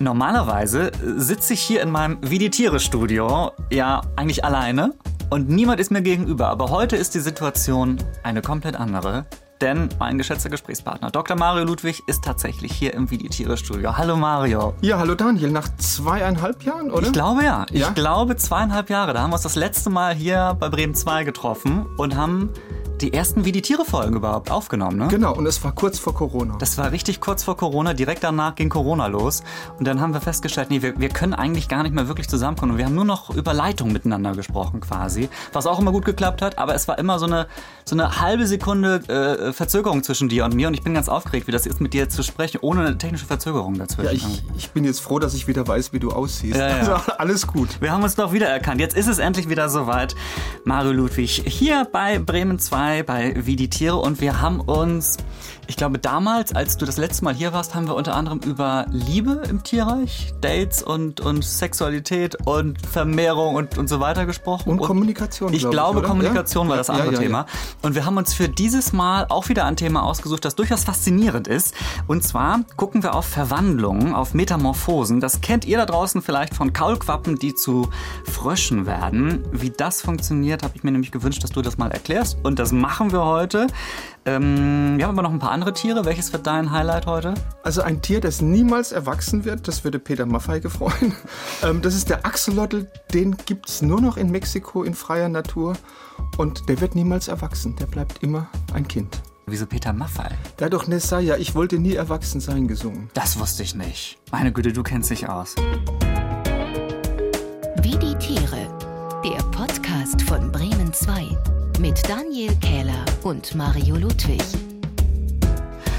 Normalerweise sitze ich hier in meinem Wie die Tiere Studio ja eigentlich alleine und niemand ist mir gegenüber. Aber heute ist die Situation eine komplett andere. Denn mein geschätzter Gesprächspartner Dr. Mario Ludwig ist tatsächlich hier im Wie die Tiere Studio. Hallo Mario. Ja, hallo Daniel. Nach zweieinhalb Jahren, oder? Ich glaube ja. Ich ja? glaube zweieinhalb Jahre. Da haben wir uns das letzte Mal hier bei Bremen 2 getroffen und haben die ersten Wie die Tiere Folgen überhaupt aufgenommen, ne? Genau, und es war kurz vor Corona. Das war richtig kurz vor Corona, direkt danach ging Corona los. Und dann haben wir festgestellt, nee, wir, wir können eigentlich gar nicht mehr wirklich zusammenkommen. Und wir haben nur noch über Leitung miteinander gesprochen quasi, was auch immer gut geklappt hat, aber es war immer so eine, so eine halbe Sekunde äh, Verzögerung zwischen dir und mir. Und ich bin ganz aufgeregt, wie das ist, mit dir zu sprechen, ohne eine technische Verzögerung dazwischen. Ja, ich, ich bin jetzt froh, dass ich wieder weiß, wie du aussiehst. Ja, ja. Also alles gut. Wir haben uns doch wiedererkannt. Jetzt ist es endlich wieder soweit. Mario Ludwig hier bei Bremen 2 dabei bei Wie die Tiere und wir haben uns, ich glaube damals, als du das letzte Mal hier warst, haben wir unter anderem über Liebe im Tierreich, Dates und, und Sexualität und Vermehrung und, und so weiter gesprochen. Und, und Kommunikation. Ich glaube, ich, Kommunikation ja? war das andere ja, ja, Thema. Und wir haben uns für dieses Mal auch wieder ein Thema ausgesucht, das durchaus faszinierend ist. Und zwar gucken wir auf Verwandlungen, auf Metamorphosen. Das kennt ihr da draußen vielleicht von Kaulquappen, die zu Fröschen werden. Wie das funktioniert, habe ich mir nämlich gewünscht, dass du das mal erklärst. Und das machen wir heute. Ähm, wir haben aber noch ein paar andere Tiere. Welches wird dein Highlight heute? Also ein Tier, das niemals erwachsen wird, das würde Peter Maffei gefreuen. Ähm, das ist der Axolotl. Den gibt es nur noch in Mexiko in freier Natur. Und der wird niemals erwachsen. Der bleibt immer ein Kind. Wieso Peter Maffei? Der hat doch Nessaya, ich wollte nie erwachsen sein, gesungen. Das wusste ich nicht. Meine Güte, du kennst dich aus. Daniel Kähler und Mario Ludwig.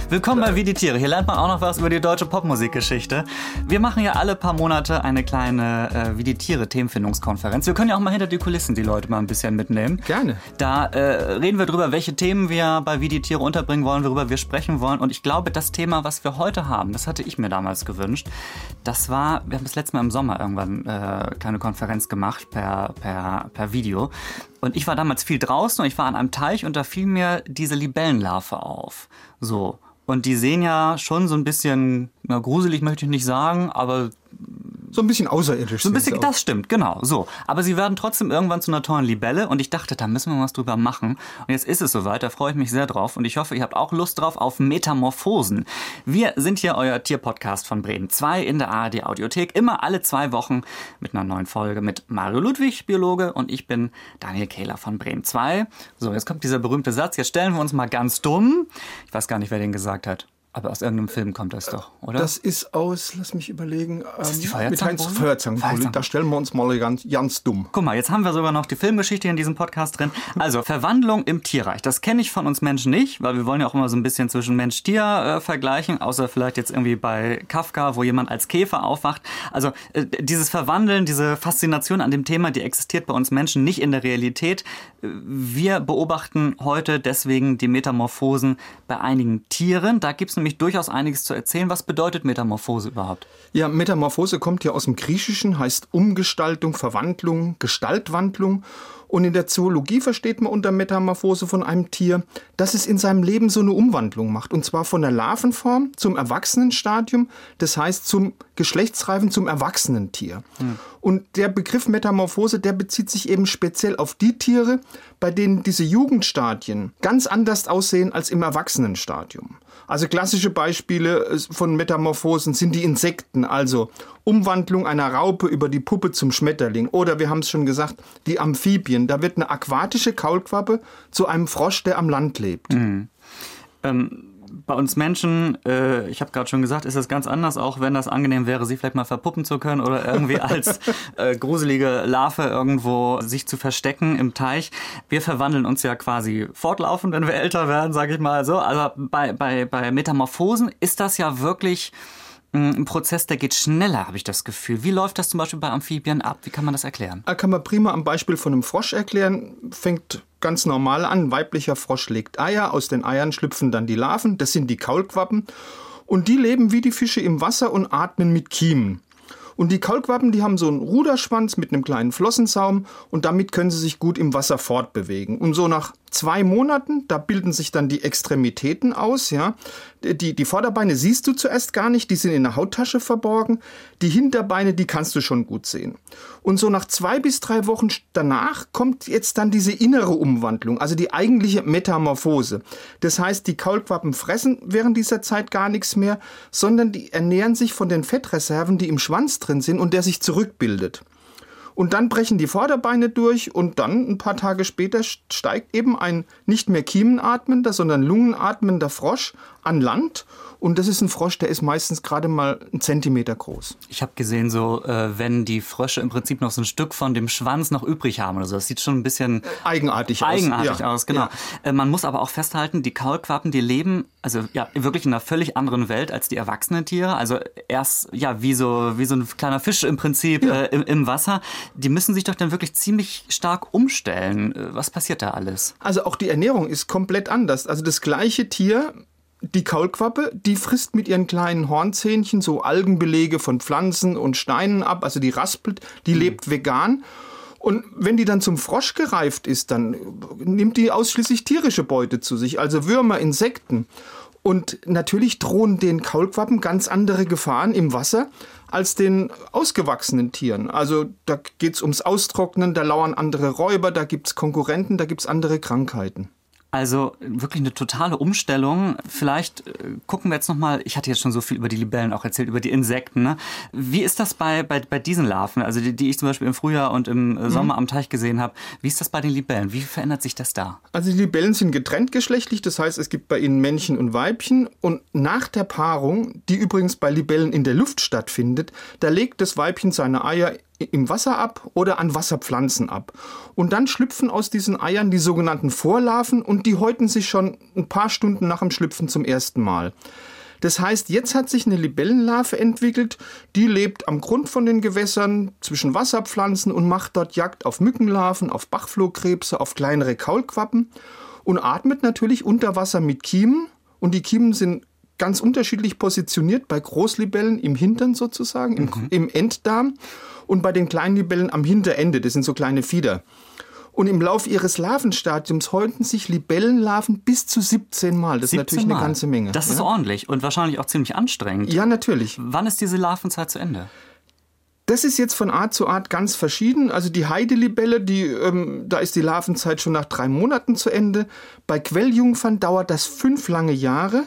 Willkommen bei Wie die Tiere. Hier lernt man auch noch was über die deutsche Popmusikgeschichte. Wir machen ja alle paar Monate eine kleine äh, Wie die Tiere Themenfindungskonferenz. Wir können ja auch mal hinter die Kulissen die Leute mal ein bisschen mitnehmen. Gerne. Da äh, reden wir drüber, welche Themen wir bei Wie die Tiere unterbringen wollen, worüber wir sprechen wollen. Und ich glaube, das Thema, was wir heute haben, das hatte ich mir damals gewünscht. Das war, wir haben das letzte Mal im Sommer irgendwann äh, kleine Konferenz gemacht per, per, per Video. Und ich war damals viel draußen und ich war an einem Teich und da fiel mir diese Libellenlarve auf. So. Und die sehen ja schon so ein bisschen, na, gruselig möchte ich nicht sagen, aber so ein bisschen außerirdisch. So ein bisschen, das stimmt, genau. So. Aber sie werden trotzdem irgendwann zu einer tollen Libelle und ich dachte, da müssen wir was drüber machen. Und jetzt ist es soweit, da freue ich mich sehr drauf und ich hoffe, ihr habt auch Lust drauf auf Metamorphosen. Wir sind hier euer Tierpodcast von Bremen 2 in der ARD Audiothek, immer alle zwei Wochen mit einer neuen Folge mit Mario Ludwig, Biologe, und ich bin Daniel Kehler von Bremen 2. So, jetzt kommt dieser berühmte Satz, jetzt stellen wir uns mal ganz dumm. Ich weiß gar nicht, wer den gesagt hat. Aber aus irgendeinem Film kommt das doch, oder? Das ist aus, lass mich überlegen, ähm, mit Heinz Feuerzangenbowle. Da stellen wir uns mal ganz, ganz dumm. Guck mal, jetzt haben wir sogar noch die Filmgeschichte in diesem Podcast drin. Also, Verwandlung im Tierreich. Das kenne ich von uns Menschen nicht, weil wir wollen ja auch immer so ein bisschen zwischen Mensch-Tier äh, vergleichen, außer vielleicht jetzt irgendwie bei Kafka, wo jemand als Käfer aufwacht. Also, äh, dieses Verwandeln, diese Faszination an dem Thema, die existiert bei uns Menschen nicht in der Realität. Wir beobachten heute deswegen die Metamorphosen bei einigen Tieren. Da gibt es nämlich durchaus einiges zu erzählen. Was bedeutet Metamorphose überhaupt? Ja, Metamorphose kommt ja aus dem Griechischen, heißt Umgestaltung, Verwandlung, Gestaltwandlung. Und in der Zoologie versteht man unter Metamorphose von einem Tier, dass es in seinem Leben so eine Umwandlung macht. Und zwar von der Larvenform zum Erwachsenenstadium, das heißt zum Geschlechtsreifen, zum Erwachsenentier. Hm. Und der Begriff Metamorphose, der bezieht sich eben speziell auf die Tiere, bei denen diese Jugendstadien ganz anders aussehen als im Erwachsenenstadium. Also klassische Beispiele äh, von Metamorphosen sind die Insekten, also Umwandlung einer Raupe über die Puppe zum Schmetterling. Oder wir haben es schon gesagt, die Amphibien. Da wird eine aquatische Kaulquappe zu einem Frosch, der am Land lebt. Mhm. Ähm bei uns Menschen, äh, ich habe gerade schon gesagt, ist das ganz anders, auch wenn das angenehm wäre, sie vielleicht mal verpuppen zu können oder irgendwie als äh, gruselige Larve irgendwo sich zu verstecken im Teich. Wir verwandeln uns ja quasi fortlaufend, wenn wir älter werden, sage ich mal so. Also bei, bei, bei Metamorphosen ist das ja wirklich ein Prozess, der geht schneller, habe ich das Gefühl. Wie läuft das zum Beispiel bei Amphibien ab? Wie kann man das erklären? Da kann man prima am Beispiel von einem Frosch erklären. Fängt ganz normal an. Weiblicher Frosch legt Eier, aus den Eiern schlüpfen dann die Larven, das sind die Kaulquappen. Und die leben wie die Fische im Wasser und atmen mit Kiemen. Und die Kaulquappen, die haben so einen Ruderschwanz mit einem kleinen Flossensaum und damit können sie sich gut im Wasser fortbewegen. Und so nach zwei Monaten, da bilden sich dann die Extremitäten aus, ja. Die, die Vorderbeine siehst du zuerst gar nicht, die sind in der Hauttasche verborgen. Die Hinterbeine, die kannst du schon gut sehen. Und so nach zwei bis drei Wochen danach kommt jetzt dann diese innere Umwandlung, also die eigentliche Metamorphose. Das heißt, die Kaulquappen fressen während dieser Zeit gar nichts mehr, sondern die ernähren sich von den Fettreserven, die im Schwanz drin sind und der sich zurückbildet. Und dann brechen die Vorderbeine durch und dann ein paar Tage später steigt eben ein nicht mehr kiemenatmender, sondern lungenatmender Frosch an Land und das ist ein Frosch, der ist meistens gerade mal einen Zentimeter groß. Ich habe gesehen, so äh, wenn die Frösche im Prinzip noch so ein Stück von dem Schwanz noch übrig haben oder so. Das sieht schon ein bisschen eigenartig, eigenartig aus. Ja. aus. Genau. Ja. Äh, man muss aber auch festhalten, die Kaulquappen, die leben also ja wirklich in einer völlig anderen Welt als die erwachsenen Tiere. Also erst ja wie so wie so ein kleiner Fisch im Prinzip ja. äh, im, im Wasser. Die müssen sich doch dann wirklich ziemlich stark umstellen. Äh, was passiert da alles? Also auch die Ernährung ist komplett anders. Also das gleiche Tier die Kaulquappe, die frisst mit ihren kleinen Hornzähnchen so Algenbelege von Pflanzen und Steinen ab, also die raspelt, die mhm. lebt vegan. Und wenn die dann zum Frosch gereift ist, dann nimmt die ausschließlich tierische Beute zu sich, also Würmer, Insekten. Und natürlich drohen den Kaulquappen ganz andere Gefahren im Wasser als den ausgewachsenen Tieren. Also da geht's ums Austrocknen, da lauern andere Räuber, da gibt's Konkurrenten, da gibt's andere Krankheiten. Also wirklich eine totale Umstellung. Vielleicht äh, gucken wir jetzt nochmal, ich hatte jetzt schon so viel über die Libellen auch erzählt, über die Insekten. Ne? Wie ist das bei, bei, bei diesen Larven, also die, die ich zum Beispiel im Frühjahr und im äh, Sommer mhm. am Teich gesehen habe? Wie ist das bei den Libellen? Wie verändert sich das da? Also die Libellen sind getrennt geschlechtlich, das heißt es gibt bei ihnen Männchen und Weibchen. Und nach der Paarung, die übrigens bei Libellen in der Luft stattfindet, da legt das Weibchen seine Eier im Wasser ab oder an Wasserpflanzen ab. Und dann schlüpfen aus diesen Eiern die sogenannten Vorlarven und die häuten sich schon ein paar Stunden nach dem Schlüpfen zum ersten Mal. Das heißt, jetzt hat sich eine Libellenlarve entwickelt, die lebt am Grund von den Gewässern zwischen Wasserpflanzen und macht dort Jagd auf Mückenlarven, auf Bachflohkrebse, auf kleinere Kaulquappen und atmet natürlich unter Wasser mit Kiemen. Und die Kiemen sind ganz unterschiedlich positioniert, bei Großlibellen im Hintern sozusagen, im, mhm. im Enddarm und bei den kleinen Libellen am Hinterende, das sind so kleine Fieder. Und im Lauf ihres Larvenstadiums häuten sich Libellenlarven bis zu 17 Mal. Das 17 ist natürlich Mal. eine ganze Menge. Das ist ja? ordentlich und wahrscheinlich auch ziemlich anstrengend. Ja, natürlich. Wann ist diese Larvenzeit zu Ende? Das ist jetzt von Art zu Art ganz verschieden. Also die Heidelibelle, die, ähm, da ist die Larvenzeit schon nach drei Monaten zu Ende. Bei Quelljungfern dauert das fünf lange Jahre.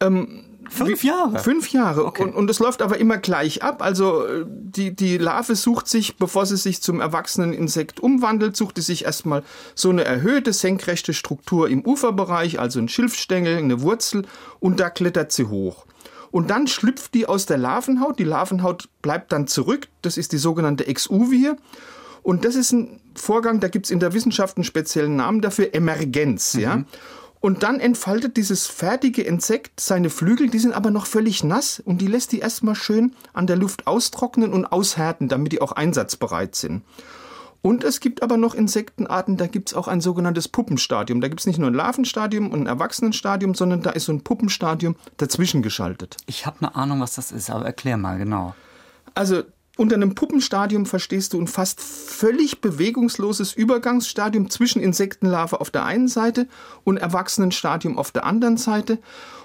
Ähm, Fünf Jahre? Fünf Jahre. Okay. Und, und es läuft aber immer gleich ab. Also äh, die, die Larve sucht sich, bevor sie sich zum erwachsenen Insekt umwandelt, sucht sie sich erstmal so eine erhöhte senkrechte Struktur im Uferbereich, also ein Schilfstängel, eine Wurzel, und da klettert sie hoch. Und dann schlüpft die aus der Larvenhaut. Die Larvenhaut bleibt dann zurück. Das ist die sogenannte Exuvie. Und das ist ein Vorgang, da gibt es in der Wissenschaft einen speziellen Namen dafür, Emergenz. Mhm. Ja? Und dann entfaltet dieses fertige Insekt seine Flügel, die sind aber noch völlig nass und die lässt die erstmal schön an der Luft austrocknen und aushärten, damit die auch einsatzbereit sind. Und es gibt aber noch Insektenarten, da gibt es auch ein sogenanntes Puppenstadium. Da gibt es nicht nur ein Larvenstadium und ein Erwachsenenstadium, sondern da ist so ein Puppenstadium dazwischen geschaltet. Ich habe eine Ahnung, was das ist, aber erklär mal genau. Also unter einem Puppenstadium verstehst du ein fast völlig bewegungsloses Übergangsstadium zwischen Insektenlarve auf der einen Seite und Erwachsenenstadium auf der anderen Seite.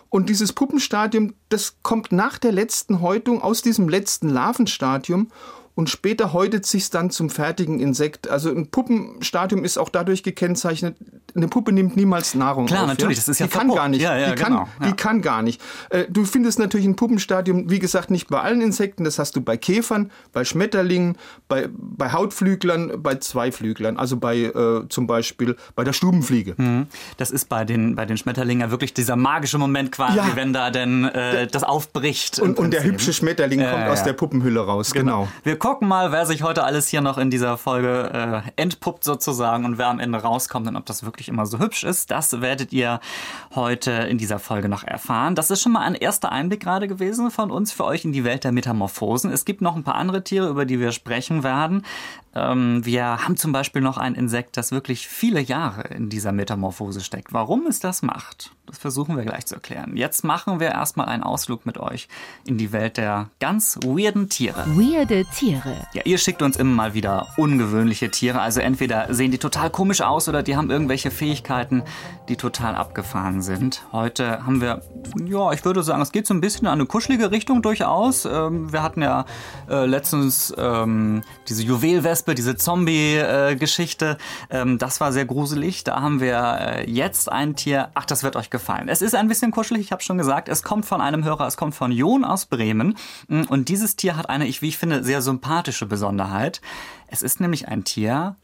Und dieses Puppenstadium, das kommt nach der letzten Häutung aus diesem letzten Larvenstadium und später häutet sich dann zum fertigen Insekt. Also ein Puppenstadium ist auch dadurch gekennzeichnet, eine Puppe nimmt niemals Nahrung Klar, auf. natürlich, ja? das ist ja Die kann gar nicht. Ja, ja, die, kann, genau, ja. die kann gar nicht. Äh, du findest natürlich ein Puppenstadium, wie gesagt, nicht bei allen Insekten. Das hast du bei Käfern, bei Schmetterlingen, bei, bei Hautflüglern, bei Zweiflüglern. Also bei äh, zum Beispiel bei der Stubenfliege. Mhm. Das ist bei den, bei den Schmetterlingen ja wirklich dieser magische Moment quasi, wenn da denn äh, das aufbricht. Und, und der hübsche Schmetterling kommt aus der Puppenhülle raus. Genau. genau. Gucken mal, wer sich heute alles hier noch in dieser Folge äh, entpuppt sozusagen und wer am Ende rauskommt und ob das wirklich immer so hübsch ist. Das werdet ihr heute in dieser Folge noch erfahren. Das ist schon mal ein erster Einblick gerade gewesen von uns für euch in die Welt der Metamorphosen. Es gibt noch ein paar andere Tiere, über die wir sprechen werden. Ähm, wir haben zum Beispiel noch ein Insekt, das wirklich viele Jahre in dieser Metamorphose steckt. Warum es das macht, das versuchen wir gleich zu erklären. Jetzt machen wir erstmal einen Ausflug mit euch in die Welt der ganz weirden Tiere. Weirde Tiere. Ja, ihr schickt uns immer mal wieder ungewöhnliche Tiere. Also entweder sehen die total komisch aus oder die haben irgendwelche Fähigkeiten, die total abgefahren sind. Heute haben wir, ja, ich würde sagen, es geht so ein bisschen in eine kuschelige Richtung durchaus. Ähm, wir hatten ja äh, letztens ähm, diese Juwelwespe, diese Zombie-Geschichte. Äh, ähm, das war sehr gruselig. Da haben wir äh, jetzt ein Tier. Ach, das wird euch gefallen. Es ist ein bisschen kuschelig, ich habe schon gesagt. Es kommt von einem Hörer, es kommt von Jon aus Bremen. Und dieses Tier hat eine, wie ich finde, sehr sympathische Besonderheit. Es ist nämlich ein Tier,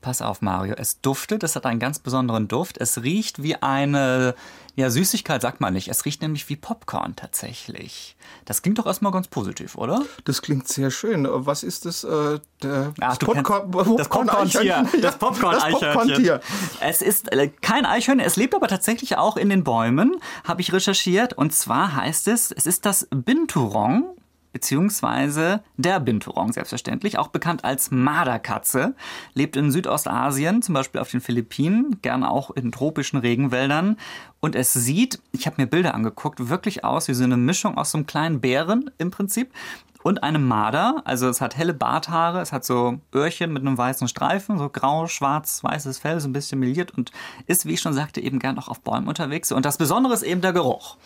Pass auf, Mario. Es duftet, es hat einen ganz besonderen Duft. Es riecht wie eine, ja, Süßigkeit sagt man nicht. Es riecht nämlich wie Popcorn tatsächlich. Das klingt doch erstmal ganz positiv, oder? Das klingt sehr schön. Was ist das? Äh, der, Ach, das, Popcorn, Popcorn das Popcorn-Tier. Das Popcorn-Eichhörnchen. es ist äh, kein Eichhörnchen, es lebt aber tatsächlich auch in den Bäumen, habe ich recherchiert. Und zwar heißt es, es ist das Binturong beziehungsweise der Binturong selbstverständlich, auch bekannt als Marderkatze, lebt in Südostasien, zum Beispiel auf den Philippinen, gern auch in tropischen Regenwäldern. Und es sieht, ich habe mir Bilder angeguckt, wirklich aus wie so eine Mischung aus so einem kleinen Bären im Prinzip und einem Marder. Also es hat helle Barthaare, es hat so Öhrchen mit einem weißen Streifen, so grau, schwarz, weißes Fell, so ein bisschen meliert und ist, wie ich schon sagte, eben gern auch auf Bäumen unterwegs. Und das Besondere ist eben der Geruch.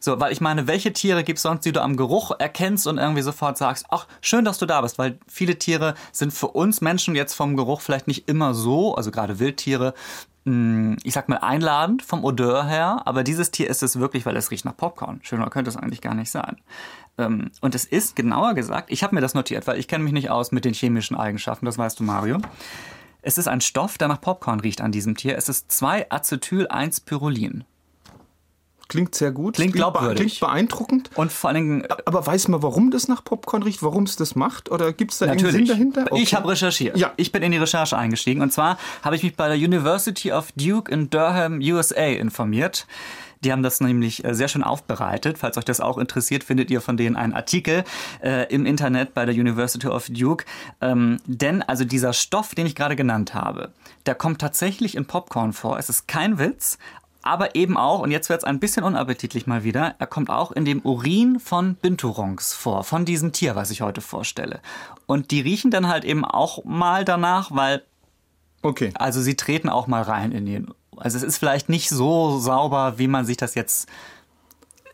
So, weil ich meine, welche Tiere gibt es sonst, die du am Geruch erkennst und irgendwie sofort sagst, ach, schön, dass du da bist, weil viele Tiere sind für uns Menschen jetzt vom Geruch vielleicht nicht immer so, also gerade Wildtiere, ich sag mal, einladend vom Odeur her, aber dieses Tier ist es wirklich, weil es riecht nach Popcorn. Schöner könnte es eigentlich gar nicht sein. Ähm, und es ist genauer gesagt, ich habe mir das notiert, weil ich kenne mich nicht aus mit den chemischen Eigenschaften, das weißt du, Mario. Es ist ein Stoff, der nach Popcorn riecht an diesem Tier. Es ist 2-Acetyl-1-Pyrolin. Klingt sehr gut. Klingt glaubwürdig. Klingt beeindruckend. Und vor allen Dingen. Aber weiß man, warum das nach Popcorn riecht, warum es das macht? Oder gibt es da Natürlich. einen Sinn dahinter? Okay. Ich habe recherchiert. Ja. Ich bin in die Recherche eingestiegen. Und zwar habe ich mich bei der University of Duke in Durham, USA informiert. Die haben das nämlich äh, sehr schön aufbereitet. Falls euch das auch interessiert, findet ihr von denen einen Artikel äh, im Internet bei der University of Duke. Ähm, denn also dieser Stoff, den ich gerade genannt habe, der kommt tatsächlich in Popcorn vor. Es ist kein Witz, aber eben auch, und jetzt wird es ein bisschen unappetitlich mal wieder, er kommt auch in dem Urin von Binturongs vor, von diesem Tier, was ich heute vorstelle. Und die riechen dann halt eben auch mal danach, weil Okay. Also sie treten auch mal rein in den also es ist vielleicht nicht so sauber, wie man sich das jetzt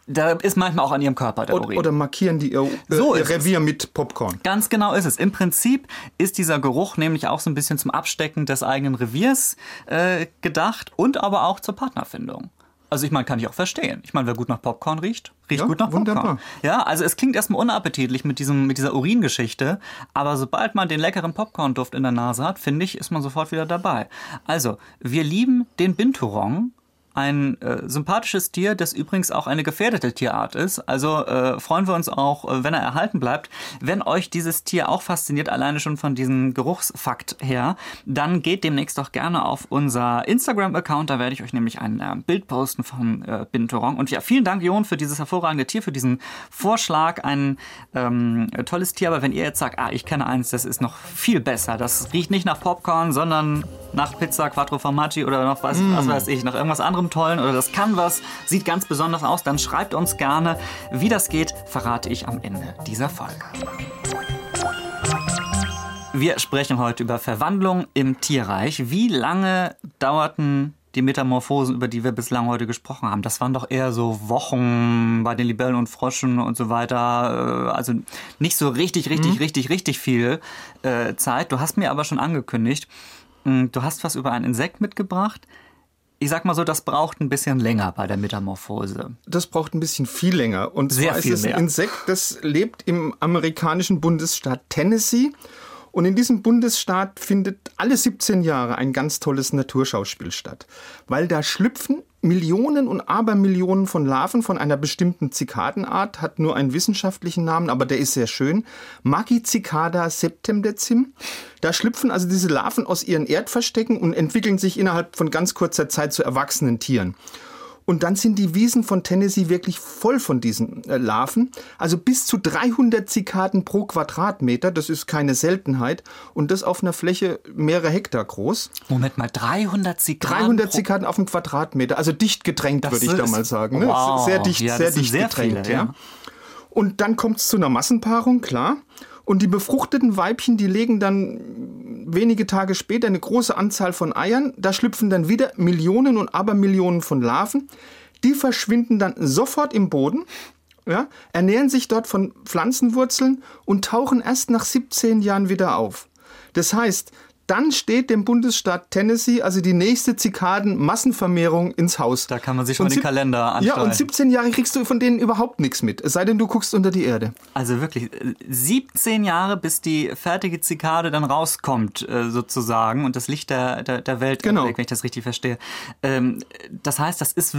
da ist manchmal auch an ihrem Körper der Urin. Oder markieren die ihr, äh, so ihr Revier es. mit Popcorn. Ganz genau ist es. Im Prinzip ist dieser Geruch nämlich auch so ein bisschen zum Abstecken des eigenen Reviers äh, gedacht und aber auch zur Partnerfindung. Also ich meine, kann ich auch verstehen. Ich meine, wer gut nach Popcorn riecht, riecht ja, gut nach Popcorn. Wunderbar. Ja, also es klingt erstmal unappetitlich mit diesem mit dieser Uringeschichte, aber sobald man den leckeren Popcorn-Duft in der Nase hat, finde ich, ist man sofort wieder dabei. Also, wir lieben den Binturong ein äh, sympathisches Tier, das übrigens auch eine gefährdete Tierart ist. Also äh, freuen wir uns auch, äh, wenn er erhalten bleibt. Wenn euch dieses Tier auch fasziniert, alleine schon von diesem Geruchsfakt her, dann geht demnächst doch gerne auf unser Instagram-Account. Da werde ich euch nämlich ein äh, Bild posten von äh, Binturong. Und ja, vielen Dank, Jon, für dieses hervorragende Tier, für diesen Vorschlag. Ein ähm, tolles Tier. Aber wenn ihr jetzt sagt, ah, ich kenne eins, das ist noch viel besser. Das riecht nicht nach Popcorn, sondern nach Pizza Quattro Formaggi oder noch was, mm. was weiß ich, nach irgendwas anderem tollen oder das kann was, sieht ganz besonders aus, dann schreibt uns gerne. Wie das geht, verrate ich am Ende dieser Folge. Wir sprechen heute über Verwandlung im Tierreich. Wie lange dauerten die Metamorphosen, über die wir bislang heute gesprochen haben, das waren doch eher so Wochen bei den Libellen und Froschen und so weiter. Äh, also nicht so richtig, richtig, mhm. richtig, richtig viel äh, Zeit. Du hast mir aber schon angekündigt, du hast was über ein Insekt mitgebracht, ich sag mal so, das braucht ein bisschen länger bei der Metamorphose. Das braucht ein bisschen viel länger. Und Sehr zwar ist es ein. Insekt, das lebt im amerikanischen Bundesstaat Tennessee. Und in diesem Bundesstaat findet alle 17 Jahre ein ganz tolles Naturschauspiel statt. Weil da schlüpfen Millionen und Abermillionen von Larven von einer bestimmten Zikadenart, hat nur einen wissenschaftlichen Namen, aber der ist sehr schön. Magicicada septemdecim. Da schlüpfen also diese Larven aus ihren Erdverstecken und entwickeln sich innerhalb von ganz kurzer Zeit zu erwachsenen Tieren. Und dann sind die Wiesen von Tennessee wirklich voll von diesen äh, Larven. Also bis zu 300 Zikaden pro Quadratmeter. Das ist keine Seltenheit. Und das auf einer Fläche mehrere Hektar groß. Moment mal, 300 Zikaden? 300 Zikaden auf einem Quadratmeter. Also dicht gedrängt, würde ich da mal sagen. Ne? Wow. Sehr dicht, ja, sehr dicht sehr gedrängt. Viele, ja. ja. Und dann kommt es zu einer Massenpaarung, klar. Und die befruchteten Weibchen, die legen dann wenige Tage später eine große Anzahl von Eiern. Da schlüpfen dann wieder Millionen und Abermillionen von Larven. Die verschwinden dann sofort im Boden, ja, ernähren sich dort von Pflanzenwurzeln und tauchen erst nach 17 Jahren wieder auf. Das heißt, dann steht dem Bundesstaat Tennessee also die nächste Zikaden-Massenvermehrung ins Haus. Da kann man sich schon Und den sieb- Kalender anstellen. Ja, und 17 Jahre kriegst du von denen überhaupt nichts mit. Es sei denn, du guckst unter die Erde. Also wirklich, äh, 17 Jahre, bis die fertige Zikade dann rauskommt, äh, sozusagen, und das Licht der, der, der Welt Genau. erblickt, wenn ich das richtig verstehe. Ähm, das heißt, das ist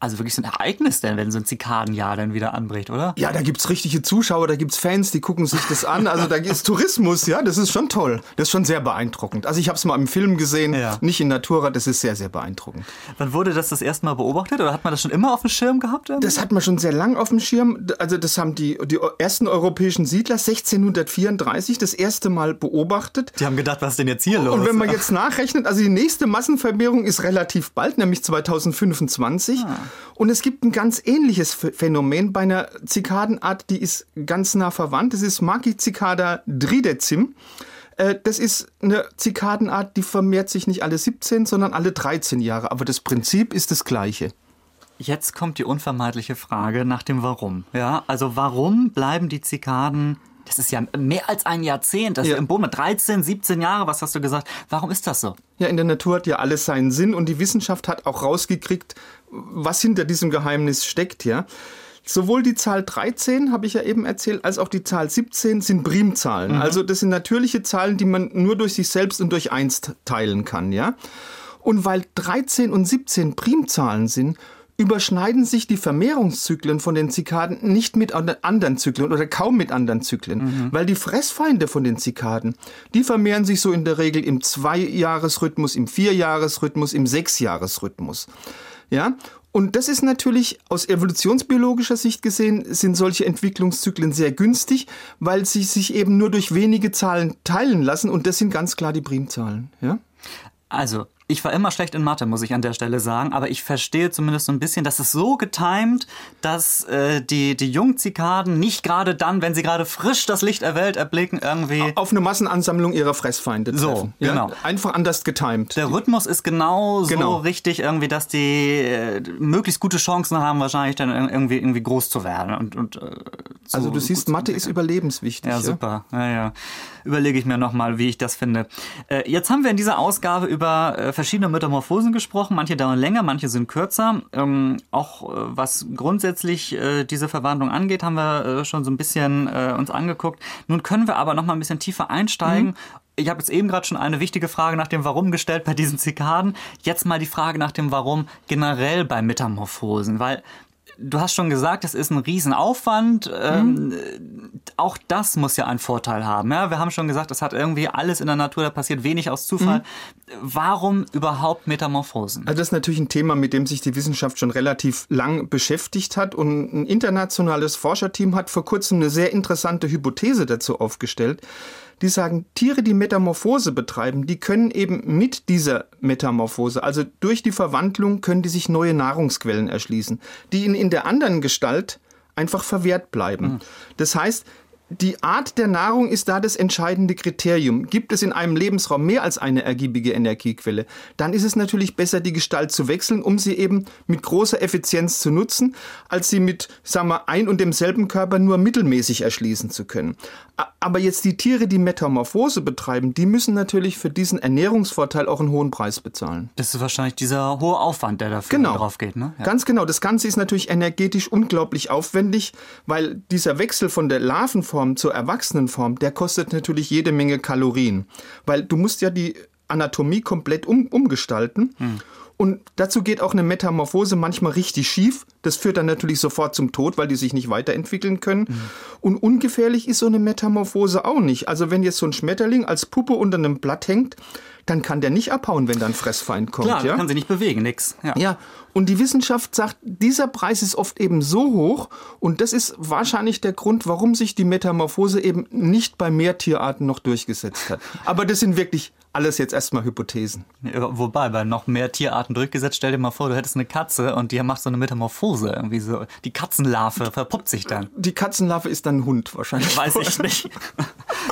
also wirklich so ein Ereignis, denn, wenn so ein Zikadenjahr dann wieder anbricht, oder? Ja, da gibt's richtige Zuschauer, da gibt's Fans, die gucken sich das an. Also da ist Tourismus, ja, das ist schon toll. Das ist schon sehr beeindruckend. Also ich habe es mal im Film gesehen, Ja. nicht in Natura, das ist sehr, sehr beeindruckend. Wann wurde das das erste Mal beobachtet oder hat man das schon immer auf dem Schirm gehabt? irgendwie? Das hat man schon sehr lang auf dem Schirm. Also das haben die, die ersten europäischen Siedler 1634 das erste Mal beobachtet. Die haben gedacht, was ist denn jetzt hier los? Und wenn man jetzt nachrechnet, also die nächste Massenvermehrung ist relativ bald, nämlich 2025. Und es gibt ein ganz ähnliches Ph- Phänomen bei einer Zikadenart, die ist ganz nah verwandt. Das ist Maki-Cicada dridecim. Äh, Das ist eine Zikadenart, die vermehrt sich nicht alle 17, sondern alle 13 Jahre. Aber das Prinzip ist das gleiche. Jetzt kommt die unvermeidliche Frage nach dem Warum. Ja, also warum bleiben die Zikaden, das ist ja mehr als ein Jahrzehnt, das ist Ja. im Boden 13, 17 Jahre, was hast du gesagt? Warum ist das so? Ja, in der Natur hat ja alles seinen Sinn und die Wissenschaft hat auch rausgekriegt, was hinter diesem Geheimnis steckt, ja. Sowohl die Zahl 13, habe ich ja eben erzählt, als auch die Zahl 17 sind Primzahlen. Also das sind natürliche Zahlen, die man nur durch sich selbst und durch eins teilen kann, ja. Und weil 13 und 17 Primzahlen sind, überschneiden sich die Vermehrungszyklen von den Zikaden nicht mit an- anderen Zyklen oder kaum mit anderen Zyklen, weil die Fressfeinde von den Zikaden, die vermehren sich so in der Regel im Zweijahresrhythmus, im Vierjahresrhythmus, im Sechsjahresrhythmus. Ja, und das ist natürlich aus evolutionsbiologischer Sicht gesehen, sind solche Entwicklungszyklen sehr günstig, weil sie sich eben nur durch wenige Zahlen teilen lassen und das sind ganz klar die Primzahlen. Ja? Also, ich war immer schlecht in Mathe, muss ich an der Stelle sagen, aber ich verstehe zumindest so ein bisschen, dass es so getimt, dass äh, die, die Jungzikaden nicht gerade dann, wenn sie gerade frisch das Licht der Welt erblicken, irgendwie. Auf eine Massenansammlung ihrer Fressfeinde So, treffen. genau. Ja? Einfach anders getimt. Der Rhythmus ist genau, Genau. so richtig irgendwie, dass die äh, möglichst gute Chancen haben, wahrscheinlich dann ir- irgendwie, irgendwie groß zu werden. Und, und, äh, zu also du siehst, Mathe ist überlebenswichtig. Ja, super. Ja, ja. Überlege ich mir nochmal, wie ich das finde. Äh, jetzt haben wir in dieser Ausgabe über äh, verschiedene Metamorphosen gesprochen. Manche dauern länger, manche sind kürzer. Ähm, auch äh, was grundsätzlich äh, diese Verwandlung angeht, haben wir äh, schon so ein bisschen äh, uns angeguckt. Nun können wir aber nochmal ein bisschen tiefer einsteigen. Ich habe jetzt eben gerade schon eine wichtige Frage nach dem Warum gestellt bei diesen Zikaden. Jetzt mal die Frage nach dem Warum generell bei Metamorphosen, weil Du hast schon gesagt, es ist ein Riesenaufwand. Ähm, auch das muss ja einen Vorteil haben. Ja? Wir haben schon gesagt, es hat irgendwie alles in der Natur, da passiert wenig aus Zufall. Warum überhaupt Metamorphosen? Also das ist natürlich ein Thema, mit dem sich die Wissenschaft schon relativ lang beschäftigt hat. Und ein internationales Forscherteam hat vor kurzem eine sehr interessante Hypothese dazu aufgestellt. Die sagen, Tiere, die Metamorphose betreiben, die können eben mit dieser Metamorphose, also durch die Verwandlung, können die sich neue Nahrungsquellen erschließen, die ihnen in der anderen Gestalt einfach verwehrt bleiben. Das heißt, die Art der Nahrung ist da das entscheidende Kriterium. Gibt es in einem Lebensraum mehr als eine ergiebige Energiequelle, dann ist es natürlich besser, die Gestalt zu wechseln, um sie eben mit großer Effizienz zu nutzen, als sie mit, sagen wir, ein und demselben Körper nur mittelmäßig erschließen zu können. Aber jetzt die Tiere, die Metamorphose betreiben, die müssen natürlich für diesen Ernährungsvorteil auch einen hohen Preis bezahlen. Das ist wahrscheinlich dieser hohe Aufwand, der dafür Genau. drauf geht. Ne? Ja. Ganz genau. Das Ganze ist natürlich energetisch unglaublich aufwendig, weil dieser Wechsel von der Larvenform zur Erwachsenenform, der kostet natürlich jede Menge Kalorien. Weil du musst ja die Anatomie komplett um, umgestalten. Und dazu geht auch eine Metamorphose manchmal richtig schief. Das führt dann natürlich sofort zum Tod, weil die sich nicht weiterentwickeln können. Und ungefährlich ist so eine Metamorphose auch nicht. Also wenn jetzt so ein Schmetterling als Puppe unter einem Blatt hängt, dann kann der nicht abhauen, wenn dann Fressfeind kommt. Klar, ja? kann sie nicht bewegen, nix. Ja. Ja, und die Wissenschaft sagt, dieser Preis ist oft eben so hoch und das ist wahrscheinlich der Grund, warum sich die Metamorphose eben nicht bei mehr Tierarten noch durchgesetzt hat. Aber das sind wirklich alles jetzt erstmal Hypothesen. Wobei, bei noch mehr Tierarten durchgesetzt, stell dir mal vor, du hättest eine Katze und die macht so eine Metamorphose. Irgendwie so. Die Katzenlarve verpuppt sich dann. Die Katzenlarve ist dann ein Hund wahrscheinlich. Weiß ich nicht.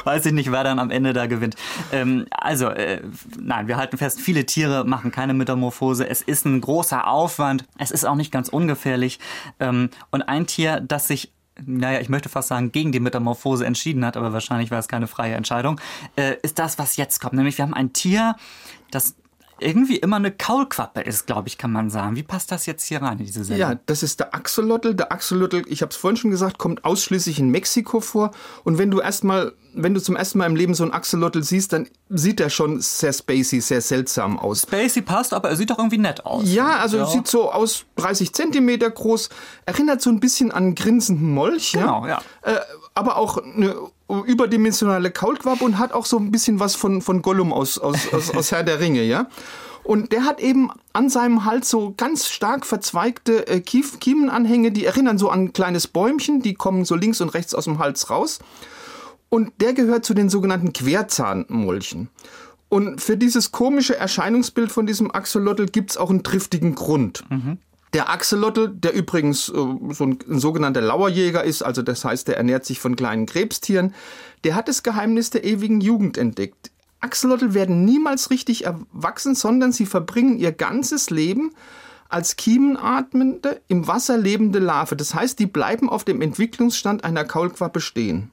Weiß ich nicht, wer dann am Ende da gewinnt. Ähm, also, äh, nein, wir halten fest, viele Tiere machen keine Metamorphose. Es ist ein großer Aufwand. Es ist auch nicht ganz ungefährlich. Ähm, und ein Tier, das sich naja, ich möchte fast sagen, gegen die Metamorphose entschieden hat, aber wahrscheinlich war es keine freie Entscheidung, äh, ist das, was jetzt kommt. Nämlich wir haben ein Tier, das irgendwie immer eine Kaulquappe ist, glaube ich, kann man sagen. Wie passt das jetzt hier rein in diese Sendung? Ja, das ist der Axolotl. Der Axolotl, ich habe es vorhin schon gesagt, kommt ausschließlich in Mexiko vor. Und wenn du erstmal, wenn du zum ersten Mal im Leben so einen Axolotl siehst, dann sieht er schon sehr spacey, sehr seltsam aus. Spacey passt, aber er sieht doch irgendwie nett aus. Ja, also sieht so aus 30 Zentimeter groß, erinnert so ein bisschen an einen grinsenden Molch. Genau, ja. Äh, aber auch eine überdimensionale Kaulquappe und hat auch so ein bisschen was von, von Gollum aus, aus, aus, aus Herr der Ringe, ja. Und der hat eben an seinem Hals so ganz stark verzweigte äh, Kief Kiemenanhänge, die erinnern so an ein kleines Bäumchen, die kommen so links und rechts aus dem Hals raus. Und der gehört zu den sogenannten Querzahnmolchen. Und für dieses komische Erscheinungsbild von diesem Axolotl gibt's auch einen triftigen Grund. Der Axolotl, der übrigens äh, so ein, ein sogenannter Lauerjäger ist, also das heißt, der ernährt sich von kleinen Krebstieren, der hat das Geheimnis der ewigen Jugend entdeckt. Axolotl werden niemals richtig erwachsen, sondern sie verbringen ihr ganzes Leben als kiemenatmende, im Wasser lebende Larve. Das heißt, die bleiben auf dem Entwicklungsstand einer Kaulquappe stehen.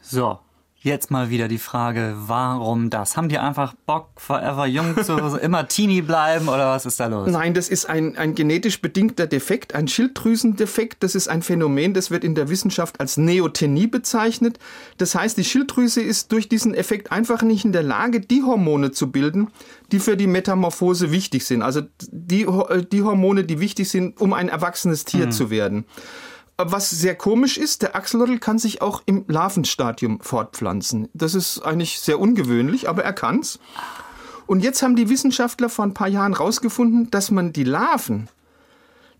So, jetzt mal wieder die Frage, warum das? Haben die einfach Bock, forever jung zu immer Teenie bleiben oder was ist da los? Nein, das ist ein, ein genetisch bedingter Defekt, ein Schilddrüsendefekt. Das ist ein Phänomen, das wird in der Wissenschaft als Neothenie bezeichnet. Das heißt, die Schilddrüse ist durch diesen Effekt einfach nicht in der Lage, die Hormone zu bilden, die für die Metamorphose wichtig sind. Also die, die Hormone, die wichtig sind, um ein erwachsenes Tier zu werden. Was sehr komisch ist, der Axolotl kann sich auch im Larvenstadium fortpflanzen. Das ist eigentlich sehr ungewöhnlich, aber er kann's. Und jetzt haben die Wissenschaftler vor ein paar Jahren rausgefunden, dass man die Larven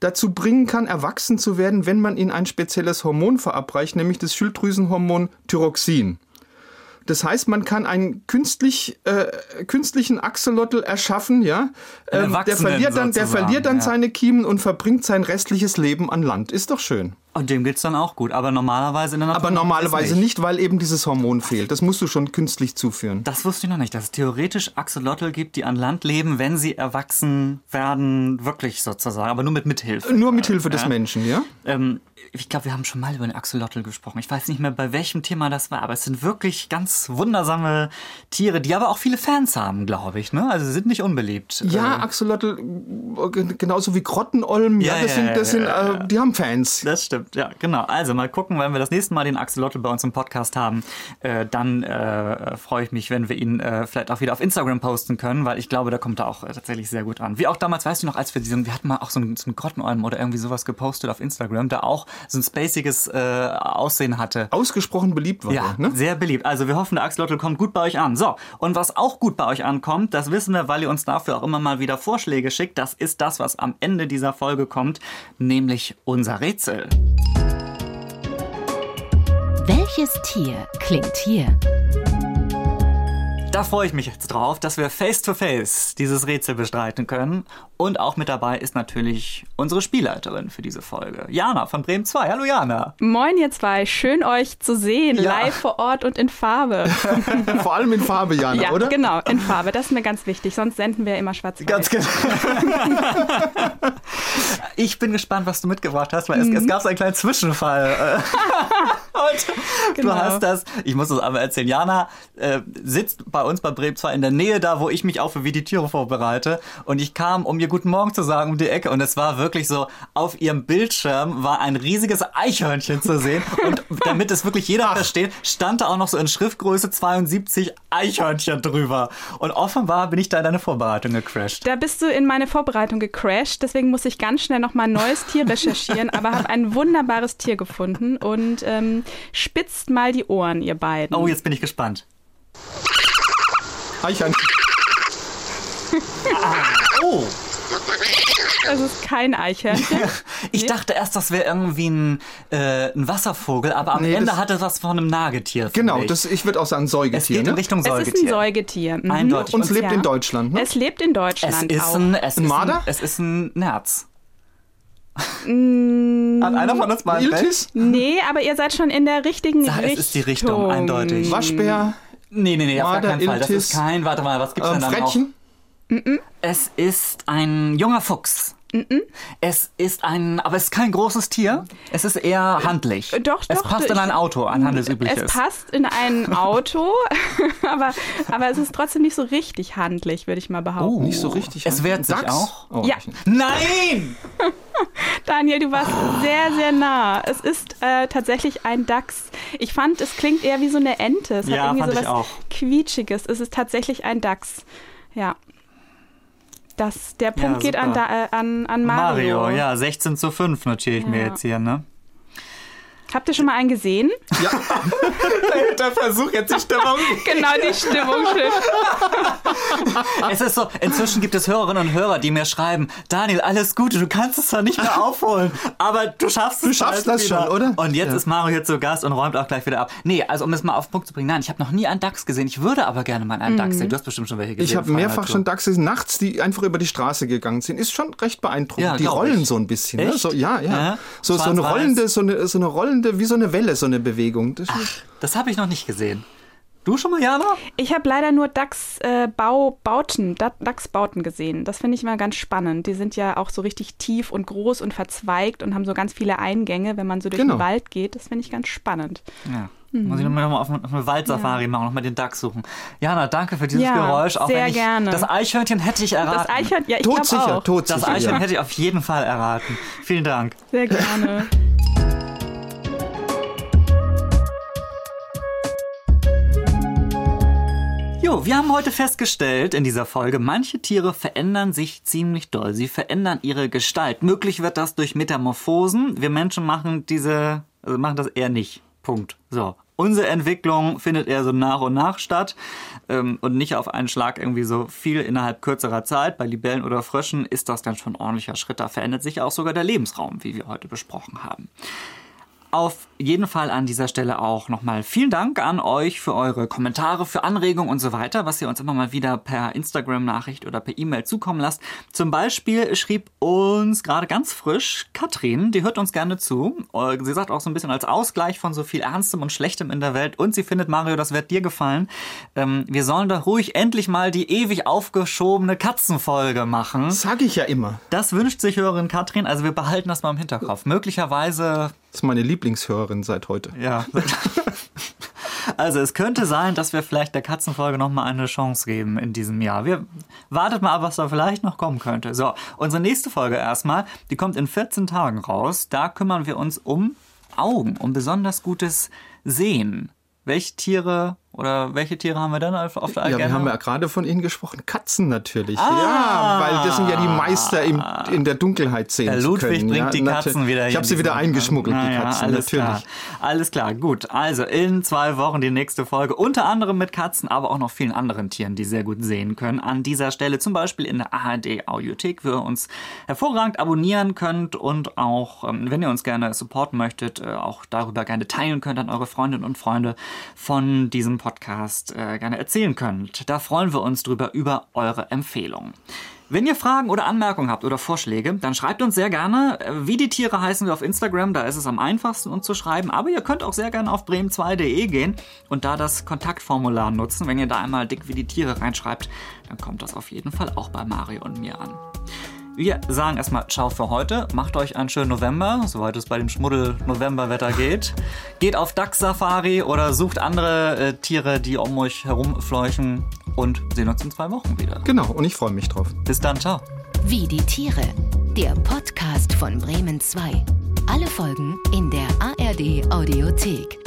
dazu bringen kann, erwachsen zu werden, wenn man ihnen ein spezielles Hormon verabreicht, nämlich das Schilddrüsenhormon Thyroxin. Das heißt, man kann einen künstlich, äh, künstlichen Axolotl erschaffen, ja. Ähm, der verliert dann, der verliert dann ja. seine Kiemen und verbringt sein restliches Leben an Land. Ist doch schön. Und dem geht's dann auch gut, aber normalerweise in der Natur Aber normalerweise ist nicht, weil eben dieses Hormon fehlt. Das musst du schon künstlich zuführen. Das wusste ich noch nicht, dass es theoretisch Axolotl gibt, die an Land leben, wenn sie erwachsen werden, wirklich sozusagen, aber nur mit Mithilfe. Nur mit Hilfe des Ja. Menschen, ja? Ähm, ich glaube, wir haben schon mal über den Axolotl gesprochen. Ich weiß nicht mehr, bei welchem Thema das war, aber es sind wirklich ganz wundersame Tiere, die aber auch viele Fans haben, glaube ich. Ne? Also sie sind nicht unbeliebt. Ja, Äh, Axolotl, äh, gen- genauso wie Grottenolm, ja, Ja, das ja, sind, das sind. Äh, die haben Fans. Das stimmt, ja, genau. Also mal gucken, wenn wir das nächste Mal den Axolotl bei uns im Podcast haben, äh, dann äh, freue ich mich, wenn wir ihn äh, vielleicht auch wieder auf Instagram posten können, weil ich glaube, da kommt er auch äh, tatsächlich sehr gut an. Wie auch damals, weißt du noch, als wir diesen, wir hatten mal auch so einen, so einen Grottenolm oder irgendwie sowas gepostet auf Instagram, der auch so ein spaciges äh, Aussehen hatte. Ausgesprochen beliebt war Ja, der, ne? sehr beliebt. Also wir hoffen, der Axolotl kommt gut bei euch an. So, und was auch gut bei euch ankommt, das wissen wir, weil ihr uns dafür auch immer mal wieder Vorschläge schickt. Das ist das, was am Ende dieser Folge kommt, nämlich unser Rätsel. Welches Tier klingt hier? Da freue ich mich jetzt drauf, dass wir face-to-face dieses Rätsel bestreiten können. Und auch mit dabei ist natürlich unsere Spielleiterin für diese Folge, Jana von Bremen 2. Hallo Jana. Moin ihr zwei, schön euch zu sehen, Ja. live vor Ort und in Farbe. Vor allem in Farbe, Jana, ja, oder? genau, in Farbe. Das ist mir ganz wichtig, sonst senden wir immer schwarz-weiß. Ganz genau. ich bin gespannt, was du mitgebracht hast, weil es, es gab so einen kleinen Zwischenfall. Und Genau. du hast das, ich muss das aber erzählen, Jana äh, sitzt bei uns bei Bremen 2 in der Nähe da, wo ich mich auch für Wie die Tiere vorbereite. Und ich kam, um ihr Guten Morgen zu sagen, um die Ecke. Und es war wirklich so, auf ihrem Bildschirm war ein riesiges Eichhörnchen zu sehen. Und damit es wirklich jeder versteht, stand da auch noch so in Schriftgröße 72 Eichhörnchen drüber. Und offenbar bin ich da in deine Vorbereitung gecrashed. Da bist du in meine Vorbereitung gecrashed, deswegen muss ich ganz schnell nochmal ein neues Tier recherchieren, aber habe ein wunderbares Tier gefunden und ähm, spitzt mal die Ohren, ihr beiden. Oh, jetzt bin ich gespannt. Eichhörnchen. Oh, Es ist kein Eichhörnchen. ich dachte erst, das wäre irgendwie ein, äh, ein Wasservogel, aber am Nee, Ende das- hat es was von einem Nagetier. Genau, ich. das, ich würde auch sagen es Säugetier. geht in Ne? Richtung Es ist ein Säugetier. Säugetier. Mhm. Eindeutig. Und es lebt Ja. in Deutschland. Ne? Es lebt in Es Deutschland ist auch. ein, es Ein ist Marder? Ein, es ist ein Nerz. Mm, Hat einer von uns mal ein Fell? Iltis? Nee, aber ihr seid schon in der richtigen Sag, es Richtung. ist die Richtung, eindeutig. Waschbär, Nee, nee, nee, auf gar Marder, keinen Fall. Das Iltis, ist kein, warte mal, was gibt's ähm, denn da noch? Frettchen. Es ist ein junger Fuchs. Es ist ein, aber es ist kein großes Tier. Es ist eher handlich. Äh, doch, Es doch, passt in ein Auto, ein handelsübliches. Es passt in ein Auto, aber, aber es ist trotzdem nicht so richtig handlich, würde ich mal behaupten. Oh. Nicht so richtig. Es wehrt sich Dachs? auch. Oh, Ja. Nein! Daniel, du warst sehr, sehr nah. Es ist äh, tatsächlich ein Dachs. Ich fand, es klingt eher wie so eine Ente. Es Ja, hat irgendwie so was. Quietschiges. Es ist tatsächlich ein Dachs. Ja. Das, der Punkt geht an, da, äh, an, an Mario. Mario, ja, 16 zu 5 notiere ich mir Ja. jetzt hier, ne? Habt ihr schon mal einen gesehen? Der Versuch jetzt die Stimmung. genau die Stimmung. Es ist so, inzwischen gibt es Hörerinnen und Hörer, die mir schreiben, Daniel, alles Gute, du kannst es zwar nicht mehr aufholen, aber du schaffst es Du schaffst das wieder. schon, oder? Und jetzt Ja. ist Mario hier zu Gast und räumt auch gleich wieder ab. Nee, also um es mal auf den Punkt zu bringen, nein, ich habe noch nie einen Dachs gesehen. Ich würde aber gerne mal einen Dachs sehen. Du hast bestimmt schon welche gesehen. Ich habe mehrfach schon Dachse nachts, die einfach über die Straße gegangen sind. Ist schon recht beeindruckend. Ja, die rollen ich. so ein bisschen. Ne? So, ja, ja. Ja? So, so eine rollende, so eine, so eine rollende, wie so eine Welle, so eine Bewegung. Das Das habe ich noch nicht gesehen. Du schon mal, Jana? Ich habe leider nur Dachs-Bauten äh, Bau- Bauten, Da- Dachsbauten gesehen. Das finde ich immer ganz spannend. Die sind ja auch so richtig tief und groß und verzweigt und haben so ganz viele Eingänge, wenn man so durch Genau. den Wald geht. Das finde ich ganz spannend. Ja. Muss ich nochmal auf, eine- auf eine Waldsafari machen, nochmal den Dachs suchen. Jana, danke für dieses Ja, Geräusch. Auch sehr wenn ich, gerne. Das Eichhörnchen hätte ich erraten. Das Eichhörnchen, ja, ich glaube todsicher, auch. todsicher. Das Eichhörnchen ja. hätte ich auf jeden Fall erraten. Vielen Dank. Sehr gerne. Jo, wir haben heute festgestellt in dieser Folge, manche Tiere verändern sich ziemlich doll. Sie verändern ihre Gestalt. Möglich wird das durch Metamorphosen. Wir Menschen machen diese, also machen das eher nicht. Punkt. So. Unsere Entwicklung findet eher so nach und nach statt ähm, und nicht auf einen Schlag irgendwie so viel innerhalb kürzerer Zeit. Bei Libellen oder Fröschen ist das dann schon ein ordentlicher Schritt. Da verändert sich auch sogar der Lebensraum, wie wir heute besprochen haben. Auf jeden Fall an dieser Stelle auch nochmal vielen Dank an euch für eure Kommentare, für Anregungen und so weiter, was ihr uns immer mal wieder per Instagram-Nachricht oder per E-Mail zukommen lasst. Zum Beispiel schrieb uns gerade ganz frisch Katrin, die hört uns gerne zu. Äh, Sie sagt auch so ein bisschen als Ausgleich von so viel Ernstem und Schlechtem in der Welt und sie findet, Mario, das wird dir gefallen. Ähm, wir sollen doch ruhig endlich mal die ewig aufgeschobene Katzenfolge machen. Sag ich ja immer. Das wünscht sich Hörerin Katrin, also wir behalten das mal im Hinterkopf. Möglicherweise Das ist meine Lieblingshörerin seit heute. ja. Also es könnte sein, dass wir vielleicht der Katzenfolge noch mal eine Chance geben in diesem Jahr. Wir wartet mal ab, was da vielleicht noch kommen könnte. So, unsere nächste Folge erstmal, die kommt in 14 Tagen raus. Da kümmern wir uns um Augen, um besonders gutes Sehen. Welche Tiere oder welche Tiere haben wir dann auf der Ja, Agenda? wir haben ja gerade von Ihnen gesprochen. Katzen natürlich. Ah. Ja, weil das sind ja die Meister im, in der Dunkelheit sehen Der Ludwig können. bringt ja, die Katzen wieder Ich habe sie wieder eingeschmuggelt, die Naja, Katzen, alles natürlich. Klar. Alles klar, gut. Also in zwei Wochen die nächste Folge, unter anderem mit Katzen, aber auch noch vielen anderen Tieren, die sehr gut sehen können. An dieser Stelle zum Beispiel in der ARD Audiothek, wo ihr uns hervorragend abonnieren könnt und auch, ähm, wenn ihr uns gerne supporten möchtet, äh, auch darüber gerne teilen könnt an eure Freundinnen und Freunde von diesem Podcast äh, gerne erzählen könnt. Da freuen wir uns drüber über eure Empfehlungen. Wenn ihr Fragen oder Anmerkungen habt oder Vorschläge, dann schreibt uns sehr gerne. Äh, Wie die Tiere heißen wir auf Instagram, da ist es am einfachsten uns zu schreiben. Aber ihr könnt auch sehr gerne auf bremen2.de gehen und da das Kontaktformular nutzen. Wenn ihr da einmal dick wie die Tiere reinschreibt, dann kommt das auf jeden Fall auch bei Mario und mir an. Wir sagen erstmal Ciao für heute. Macht euch einen schönen November, soweit es bei dem Schmuddel-Novemberwetter geht. Geht auf Dachs-Safari oder sucht andere äh, Tiere, die um euch herumfleuchen und sehen uns in zwei Wochen wieder. Genau, und ich freue mich drauf. Bis dann, ciao. Wie die Tiere. Der Podcast von Bremen 2. Alle Folgen in der ARD Audiothek.